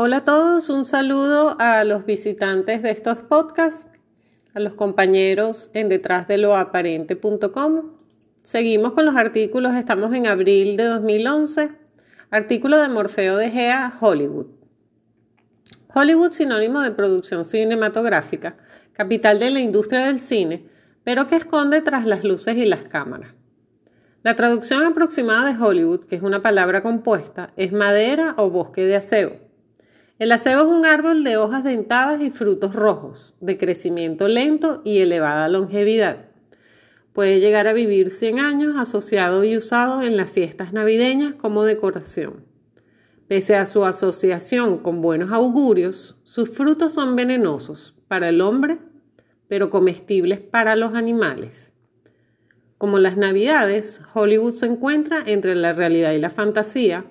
Hola a todos, un saludo a los visitantes de estos podcasts, a los compañeros en detrás de lo aparente.com. Seguimos con los artículos, estamos en abril de 2011, artículo de Morfeo de Gea, Hollywood. Hollywood sinónimo de producción cinematográfica, capital de la industria del cine, pero que esconde tras las luces y las cámaras. La traducción aproximada de Hollywood, que es una palabra compuesta, es madera o bosque de acebo. El acebo es un árbol de hojas dentadas y frutos rojos, de crecimiento lento y elevada longevidad. Puede llegar a vivir 100 años asociado y usado en las fiestas navideñas como decoración. Pese a su asociación con buenos augurios, sus frutos son venenosos para el hombre, pero comestibles para los animales. Como las navidades, Hollywood se encuentra entre la realidad y la fantasía,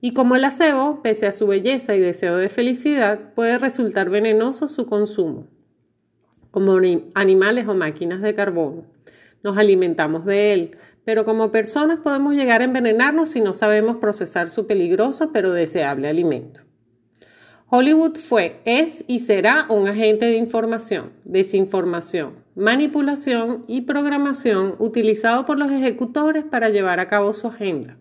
y como el acebo, pese a su belleza y deseo de felicidad, puede resultar venenoso su consumo. Como animales o máquinas de carbono, nos alimentamos de él, pero como personas podemos llegar a envenenarnos si no sabemos procesar su peligroso pero deseable alimento. Hollywood fue, es y será un agente de información, desinformación, manipulación y programación utilizado por los ejecutores para llevar a cabo su agenda.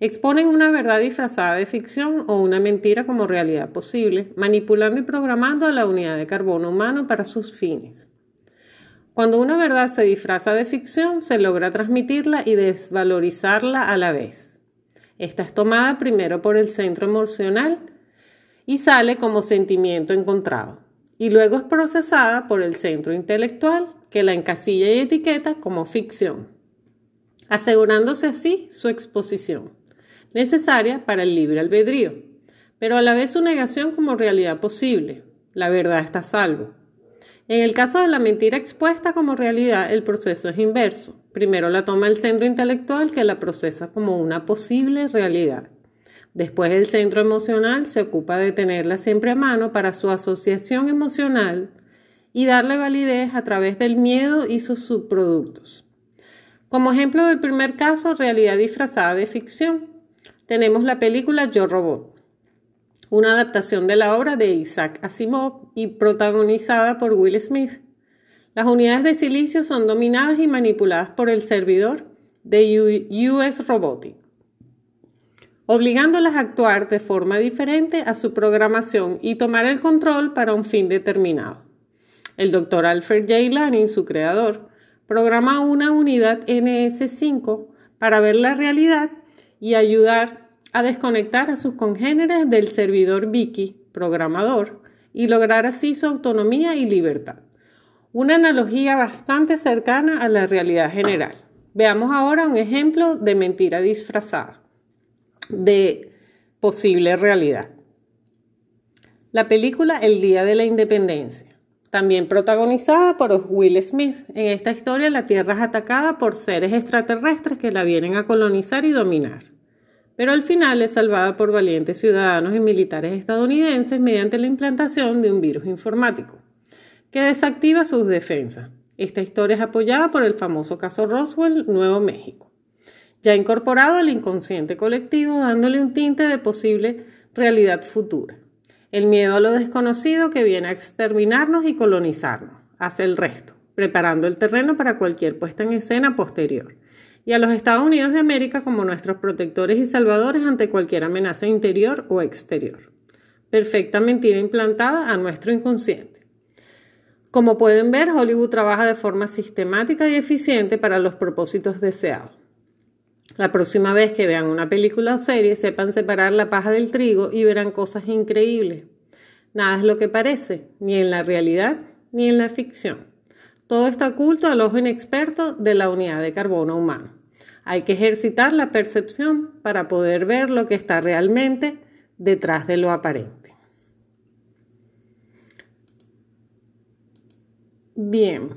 Exponen una verdad disfrazada de ficción o una mentira como realidad posible, manipulando y programando a la unidad de carbono humano para sus fines. Cuando una verdad se disfraza de ficción, se logra transmitirla y desvalorizarla a la vez. Esta es tomada primero por el centro emocional y sale como sentimiento encontrado, y luego es procesada por el centro intelectual que la encasilla y etiqueta como ficción, asegurándose así su exposición necesaria para el libre albedrío, pero a la vez su negación como realidad posible. La verdad está a salvo. En el caso de la mentira expuesta como realidad, el proceso es inverso. Primero la toma el centro intelectual que la procesa como una posible realidad. Después el centro emocional se ocupa de tenerla siempre a mano para su asociación emocional y darle validez a través del miedo y sus subproductos. Como ejemplo del primer caso, realidad disfrazada de ficción tenemos la película Yo Robot, una adaptación de la obra de Isaac Asimov y protagonizada por Will Smith. Las unidades de silicio son dominadas y manipuladas por el servidor de US Robotic, obligándolas a actuar de forma diferente a su programación y tomar el control para un fin determinado. El doctor Alfred J. Lanning, su creador, programa una unidad NS5 para ver la realidad y ayudar a desconectar a sus congéneres del servidor Vicky, programador, y lograr así su autonomía y libertad. Una analogía bastante cercana a la realidad general. Veamos ahora un ejemplo de mentira disfrazada, de posible realidad. La película El Día de la Independencia, también protagonizada por Will Smith. En esta historia la Tierra es atacada por seres extraterrestres que la vienen a colonizar y dominar pero al final es salvada por valientes ciudadanos y militares estadounidenses mediante la implantación de un virus informático, que desactiva sus defensas. Esta historia es apoyada por el famoso caso Roswell, Nuevo México, ya incorporado al inconsciente colectivo, dándole un tinte de posible realidad futura. El miedo a lo desconocido que viene a exterminarnos y colonizarnos, hace el resto, preparando el terreno para cualquier puesta en escena posterior y a los Estados Unidos de América como nuestros protectores y salvadores ante cualquier amenaza interior o exterior. Perfecta mentira implantada a nuestro inconsciente. Como pueden ver, Hollywood trabaja de forma sistemática y eficiente para los propósitos deseados. La próxima vez que vean una película o serie, sepan separar la paja del trigo y verán cosas increíbles. Nada es lo que parece, ni en la realidad ni en la ficción. Todo está oculto al ojo inexperto de la unidad de carbono humano. Hay que ejercitar la percepción para poder ver lo que está realmente detrás de lo aparente. Bien.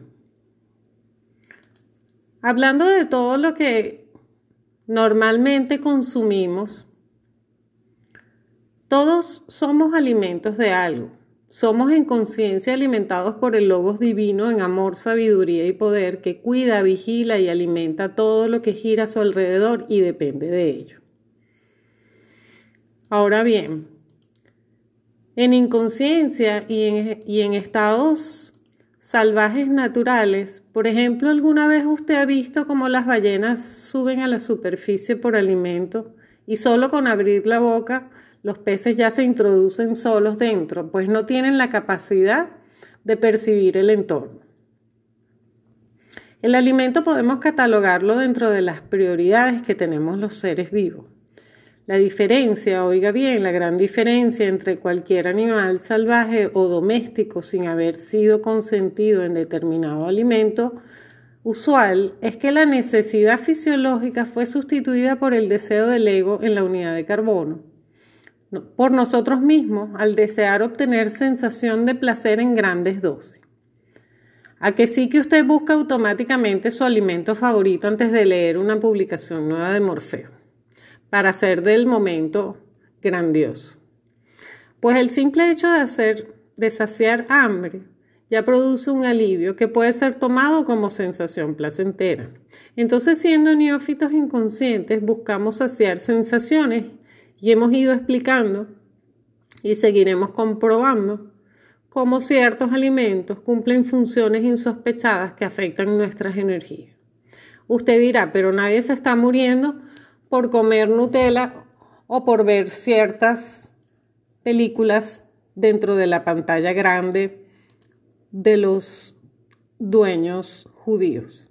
Hablando de todo lo que normalmente consumimos, todos somos alimentos de algo. Somos en conciencia alimentados por el Logos divino en amor, sabiduría y poder que cuida, vigila y alimenta todo lo que gira a su alrededor y depende de ello. Ahora bien, En inconsciencia y en, y en estados salvajes naturales, por ejemplo, ¿alguna vez usted ha visto cómo las ballenas suben a la superficie por alimento y solo con abrir la boca los peces ya se introducen solos dentro, pues no tienen la capacidad de percibir el entorno? El alimento podemos catalogarlo dentro de las prioridades que tenemos los seres vivos. La diferencia, oiga bien, la gran diferencia entre cualquier animal salvaje o doméstico sin haber sido consentido en determinado alimento usual es que la necesidad fisiológica fue sustituida por el deseo del ego en la unidad de carbono. Por nosotros mismos, al desear obtener sensación de placer en grandes dosis. A que sí que usted busca automáticamente su alimento favorito antes de leer una publicación nueva de Morfeo para hacer del momento grandioso. Pues el simple hecho de hacer de saciar hambre ya produce un alivio que puede ser tomado como sensación placentera. Entonces, siendo neófitos inconscientes, buscamos saciar sensaciones y hemos ido explicando y seguiremos comprobando cómo ciertos alimentos cumplen funciones insospechadas que afectan nuestras energías. Usted dirá, pero nadie se está muriendo por comer Nutella o por ver ciertas películas dentro de la pantalla grande de los dueños judíos.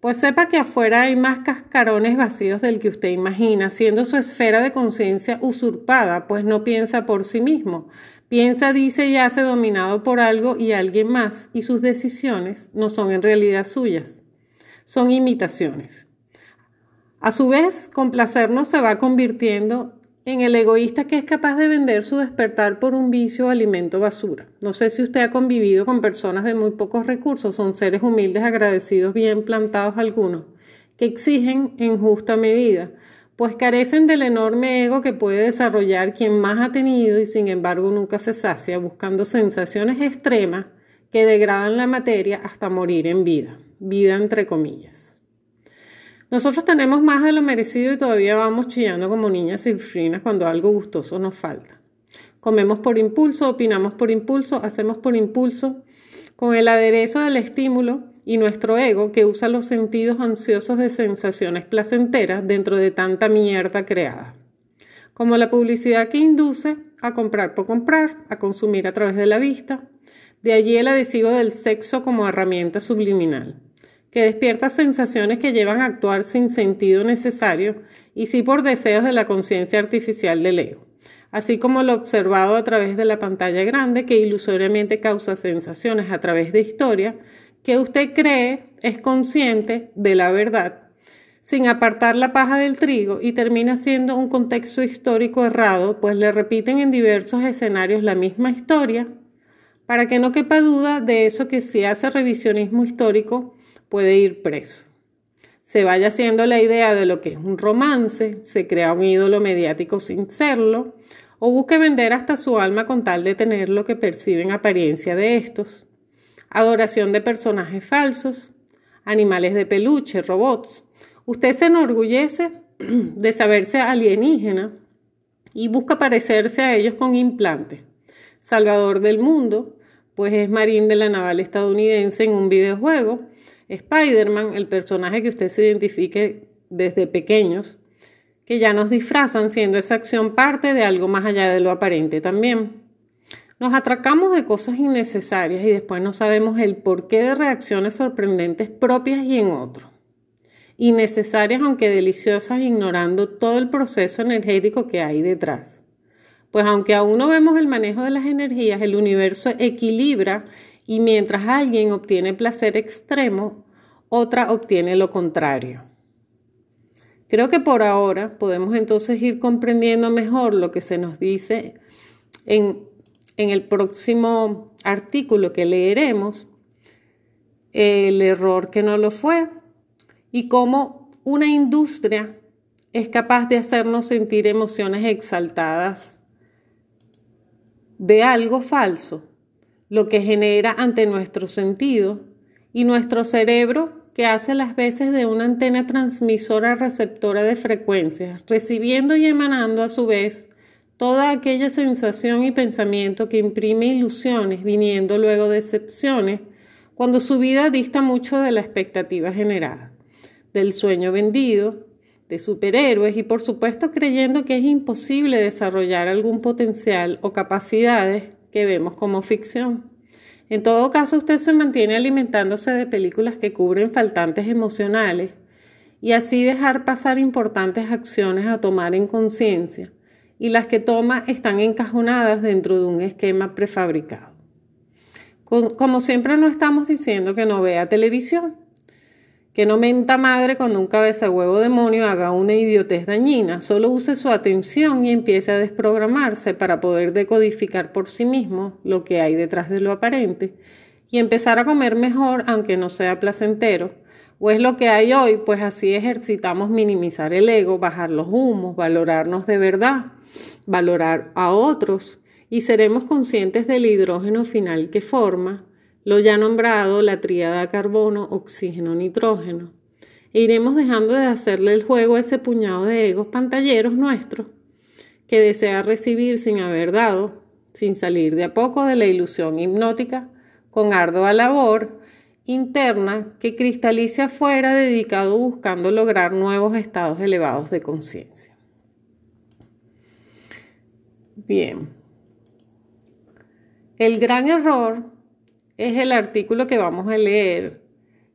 Pues sepa que afuera hay más cascarones vacíos del que usted imagina, siendo su esfera de conciencia usurpada, pues no piensa por sí mismo. Piensa, dice y hace dominado por algo y alguien más, y sus decisiones no son en realidad suyas, son imitaciones. A su vez, complacernos se va convirtiendo en el egoísta que es capaz de vender su despertar por un vicio o alimento basura. No sé si usted ha convivido con personas de muy pocos recursos, son seres humildes, agradecidos, bien plantados algunos, que exigen en justa medida, pues carecen del enorme ego que puede desarrollar quien más ha tenido y sin embargo nunca se sacia, buscando sensaciones extremas que degradan la materia hasta morir en vida, vida entre comillas. Nosotros tenemos más de lo merecido y todavía vamos chillando como niñas cifrinas cuando algo gustoso nos falta. Comemos por impulso, opinamos por impulso, hacemos por impulso, con el aderezo del estímulo y nuestro ego que usa los sentidos ansiosos de sensaciones placenteras dentro de tanta mierda creada. Como la publicidad que induce a comprar por comprar, a consumir a través de la vista. De allí el adhesivo del sexo como herramienta subliminal que despierta sensaciones que llevan a actuar sin sentido necesario y sí por deseos de la conciencia artificial del ego, así como lo observado a través de la pantalla grande que ilusoriamente causa sensaciones a través de historia que usted cree es consciente de la verdad, sin apartar la paja del trigo y termina siendo un contexto histórico errado, pues le repiten en diversos escenarios la misma historia, para que no quepa duda de eso que si hace revisionismo histórico, puede ir preso. Se vaya haciendo la idea de lo que es un romance, se crea un ídolo mediático sin serlo, o busque vender hasta su alma con tal de tener lo que percibe en apariencia de estos. Adoración de personajes falsos, animales de peluche, robots. Usted se enorgullece de saberse alienígena y busca parecerse a ellos con implantes. Salvador del mundo, pues es marín de la naval estadounidense en un videojuego Spider-Man, el personaje que usted se identifique desde pequeños, que ya nos disfrazan siendo esa acción parte de algo más allá de lo aparente también. Nos atracamos de cosas innecesarias y después no sabemos el porqué de reacciones sorprendentes propias y en otros. Innecesarias aunque deliciosas ignorando todo el proceso energético que hay detrás. Pues aunque aún no vemos el manejo de las energías, el universo equilibra y mientras alguien obtiene placer extremo, otra obtiene lo contrario. Creo que por ahora podemos entonces ir comprendiendo mejor lo que se nos dice en, en el próximo artículo que leeremos, el error que no lo fue y cómo una industria es capaz de hacernos sentir emociones exaltadas de algo falso lo que genera ante nuestro sentido y nuestro cerebro que hace las veces de una antena transmisora receptora de frecuencias, recibiendo y emanando a su vez toda aquella sensación y pensamiento que imprime ilusiones viniendo luego de excepciones, cuando su vida dista mucho de la expectativa generada, del sueño vendido, de superhéroes y por supuesto creyendo que es imposible desarrollar algún potencial o capacidades que vemos como ficción. En todo caso, usted se mantiene alimentándose de películas que cubren faltantes emocionales y así dejar pasar importantes acciones a tomar en conciencia y las que toma están encajonadas dentro de un esquema prefabricado. Como siempre no estamos diciendo que no vea televisión, que no menta madre cuando un cabeza huevo demonio haga una idiotez dañina, solo use su atención y empiece a desprogramarse para poder decodificar por sí mismo lo que hay detrás de lo aparente y empezar a comer mejor aunque no sea placentero. O es lo que hay hoy, pues así ejercitamos minimizar el ego, bajar los humos, valorarnos de verdad, valorar a otros y seremos conscientes del hidrógeno final que forma lo ya nombrado la tríada carbono, oxígeno, nitrógeno. Iremos dejando de hacerle el juego a ese puñado de egos pantalleros nuestros que desea recibir sin haber dado, sin salir de a poco de la ilusión hipnótica, con ardua labor interna que cristalice afuera dedicado buscando lograr nuevos estados elevados de conciencia. Bien. El gran error es el artículo que vamos a leer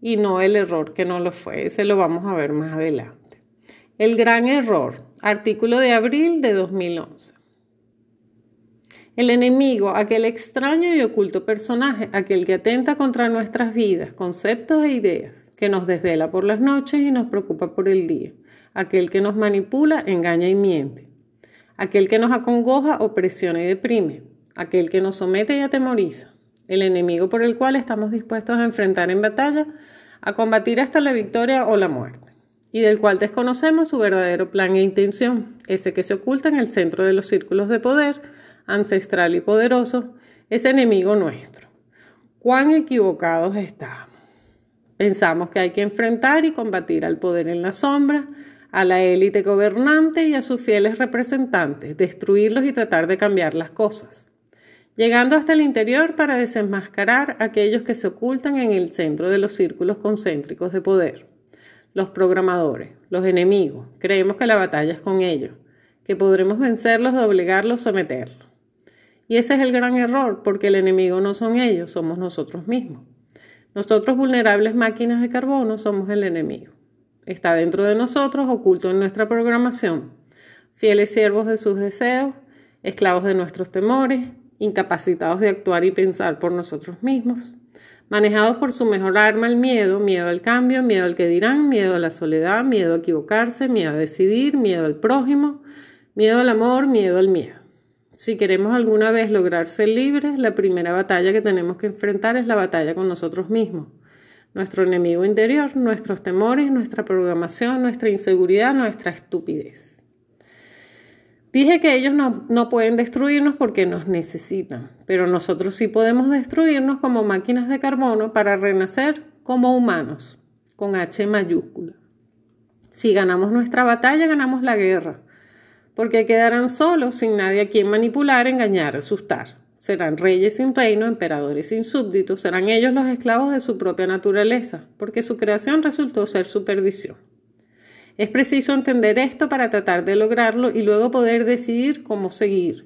y no el error que no lo fue. Ese lo vamos a ver más adelante. El gran error, artículo de abril de 2011. El enemigo, aquel extraño y oculto personaje, aquel que atenta contra nuestras vidas, conceptos e ideas, que nos desvela por las noches y nos preocupa por el día, aquel que nos manipula, engaña y miente, aquel que nos acongoja, opresiona y deprime, aquel que nos somete y atemoriza, el enemigo por el cual estamos dispuestos a enfrentar en batalla, a combatir hasta la victoria o la muerte, y del cual desconocemos su verdadero plan e intención, ese que se oculta en el centro de los círculos de poder, ancestral y poderoso, ese enemigo nuestro. Cuán equivocados estamos. Pensamos que hay que enfrentar y combatir al poder en la sombra, a la élite gobernante y a sus fieles representantes, destruirlos y tratar de cambiar las cosas llegando hasta el interior para desenmascarar aquellos que se ocultan en el centro de los círculos concéntricos de poder. Los programadores, los enemigos, creemos que la batalla es con ellos, que podremos vencerlos, doblegarlos, someterlos. Y ese es el gran error, porque el enemigo no son ellos, somos nosotros mismos. Nosotros vulnerables máquinas de carbono somos el enemigo. Está dentro de nosotros, oculto en nuestra programación. Fieles siervos de sus deseos, esclavos de nuestros temores, incapacitados de actuar y pensar por nosotros mismos, manejados por su mejor arma, el miedo, miedo al cambio, miedo al que dirán, miedo a la soledad, miedo a equivocarse, miedo a decidir, miedo al prójimo, miedo al amor, miedo al miedo. Si queremos alguna vez lograr ser libres, la primera batalla que tenemos que enfrentar es la batalla con nosotros mismos. Nuestro enemigo interior, nuestros temores, nuestra programación, nuestra inseguridad, nuestra estupidez. Dije que ellos no, pueden destruirnos porque nos necesitan, pero nosotros sí podemos destruirnos como máquinas de carbono para renacer como humanos, con H mayúscula. Si ganamos nuestra batalla, ganamos la guerra, porque quedarán solos, sin nadie a quien manipular, engañar, asustar. Serán reyes sin reino, emperadores sin súbditos, serán ellos los esclavos de su propia naturaleza, porque su creación resultó ser su perdición. Es preciso entender esto para tratar de lograrlo y luego poder decidir cómo seguir.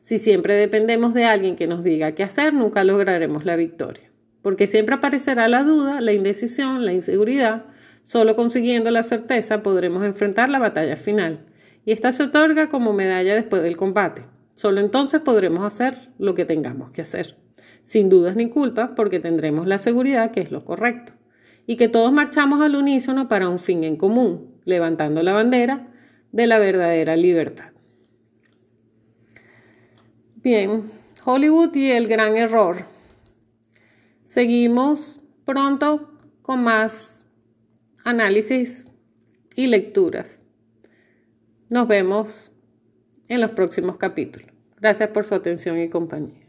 Si siempre dependemos de alguien que nos diga qué hacer, nunca lograremos la victoria, porque siempre aparecerá la duda, la indecisión, la inseguridad. Solo consiguiendo la certeza podremos enfrentar la batalla final, y esta se otorga como medalla después del combate. Solo entonces podremos hacer lo que tengamos que hacer, sin dudas ni culpas, porque tendremos la seguridad que es lo correcto y que todos marchamos al unísono para un fin en común, levantando la bandera de la verdadera libertad. Bien, Hollywood y el gran error. Seguimos pronto con más análisis y lecturas. Nos vemos en los próximos capítulos. Gracias por su atención y compañía.